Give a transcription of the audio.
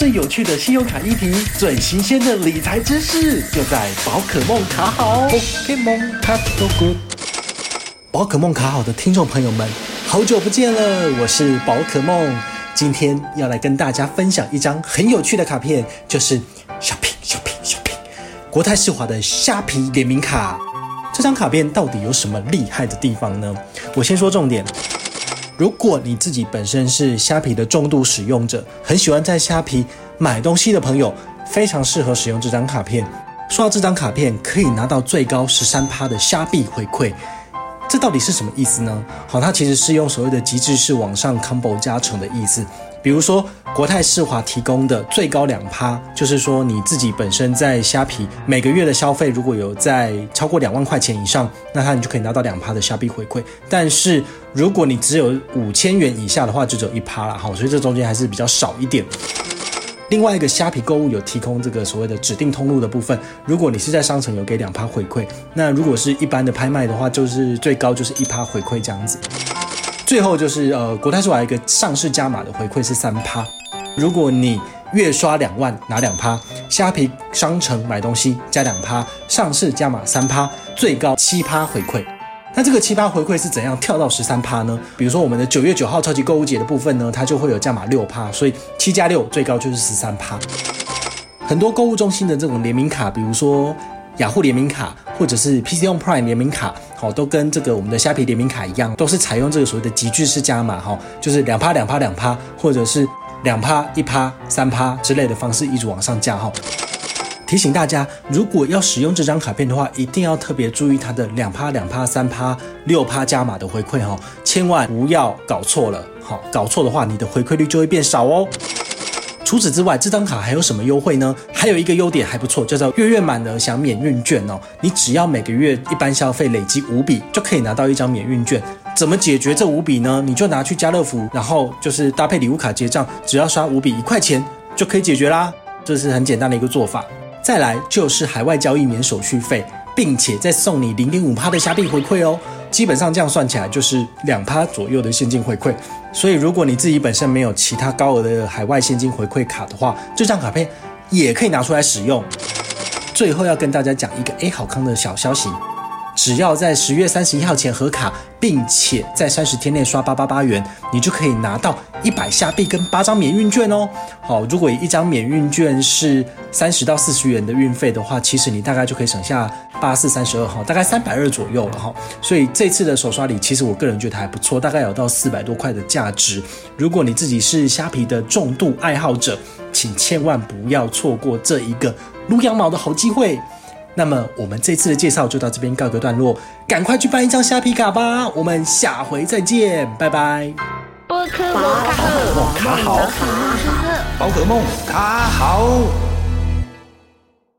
最有趣的信用卡议题，最新鲜的理财知识，就在宝可梦卡好。ok 梦卡 so good。宝可梦卡好的听众朋友们，好久不见了，我是宝可梦。今天要来跟大家分享一张很有趣的卡片，就是 Shopping Shopping Shopping 国泰世华的虾皮联名卡。这张卡片到底有什么厉害的地方呢？我先说重点。如果你自己本身是虾皮的重度使用者，很喜欢在虾皮买东西的朋友，非常适合使用这张卡片。刷这张卡片可以拿到最高十三趴的虾币回馈，这到底是什么意思呢？好，它其实是用所谓的极致是网上 combo 加成的意思。比如说，国泰世华提供的最高两趴，就是说你自己本身在虾皮每个月的消费如果有在超过两万块钱以上，那它你就可以拿到两趴的虾币回馈。但是如果你只有五千元以下的话，就只有一趴了哈，所以这中间还是比较少一点。另外一个虾皮购物有提供这个所谓的指定通路的部分，如果你是在商城有给两趴回馈，那如果是一般的拍卖的话，就是最高就是一趴回馈这样子。最后就是呃，国泰世华一个上市加码的回馈是三趴，如果你月刷两万拿两趴，虾皮商城买东西加两趴，上市加码三趴，最高七趴回馈。那这个七趴回馈是怎样跳到十三趴呢？比如说我们的九月九号超级购物节的部分呢，它就会有加码六趴，所以七加六最高就是十三趴。很多购物中心的这种联名卡，比如说。雅虎联名卡或者是 PC on Prime 联名卡，好，都跟这个我们的虾皮联名卡一样，都是采用这个所谓的极致式加码，哈，就是两趴两趴两趴，或者是两趴一趴三趴之类的方式一直往上加，哈。提醒大家，如果要使用这张卡片的话，一定要特别注意它的两趴两趴三趴六趴加码的回馈，哈，千万不要搞错了，好，搞错的话，你的回馈率就会变少哦。除此之外，这张卡还有什么优惠呢？还有一个优点还不错，叫做月月满额享免运券哦。你只要每个月一般消费累积五笔，就可以拿到一张免运券。怎么解决这五笔呢？你就拿去家乐福，然后就是搭配礼物卡结账，只要刷五笔一块钱就可以解决啦。这是很简单的一个做法。再来就是海外交易免手续费，并且再送你零点五趴的虾币回馈哦。基本上这样算起来就是两趴左右的现金回馈，所以如果你自己本身没有其他高额的海外现金回馈卡的话，这张卡片也可以拿出来使用。最后要跟大家讲一个 A 好康的小消息。只要在十月三十一号前核卡，并且在三十天内刷八八八元，你就可以拿到一百虾币跟八张免运券哦。好，如果一张免运券是三十到四十元的运费的话，其实你大概就可以省下八四三十二哈，大概三百二左右了哈。所以这次的手刷礼，其实我个人觉得还不错，大概有到四百多块的价值。如果你自己是虾皮的重度爱好者，请千万不要错过这一个撸羊毛的好机会。那么我们这次的介绍就到这边告个段落，赶快去办一张虾皮卡吧！我们下回再见，拜拜。宝可梦卡好，宝可梦卡好。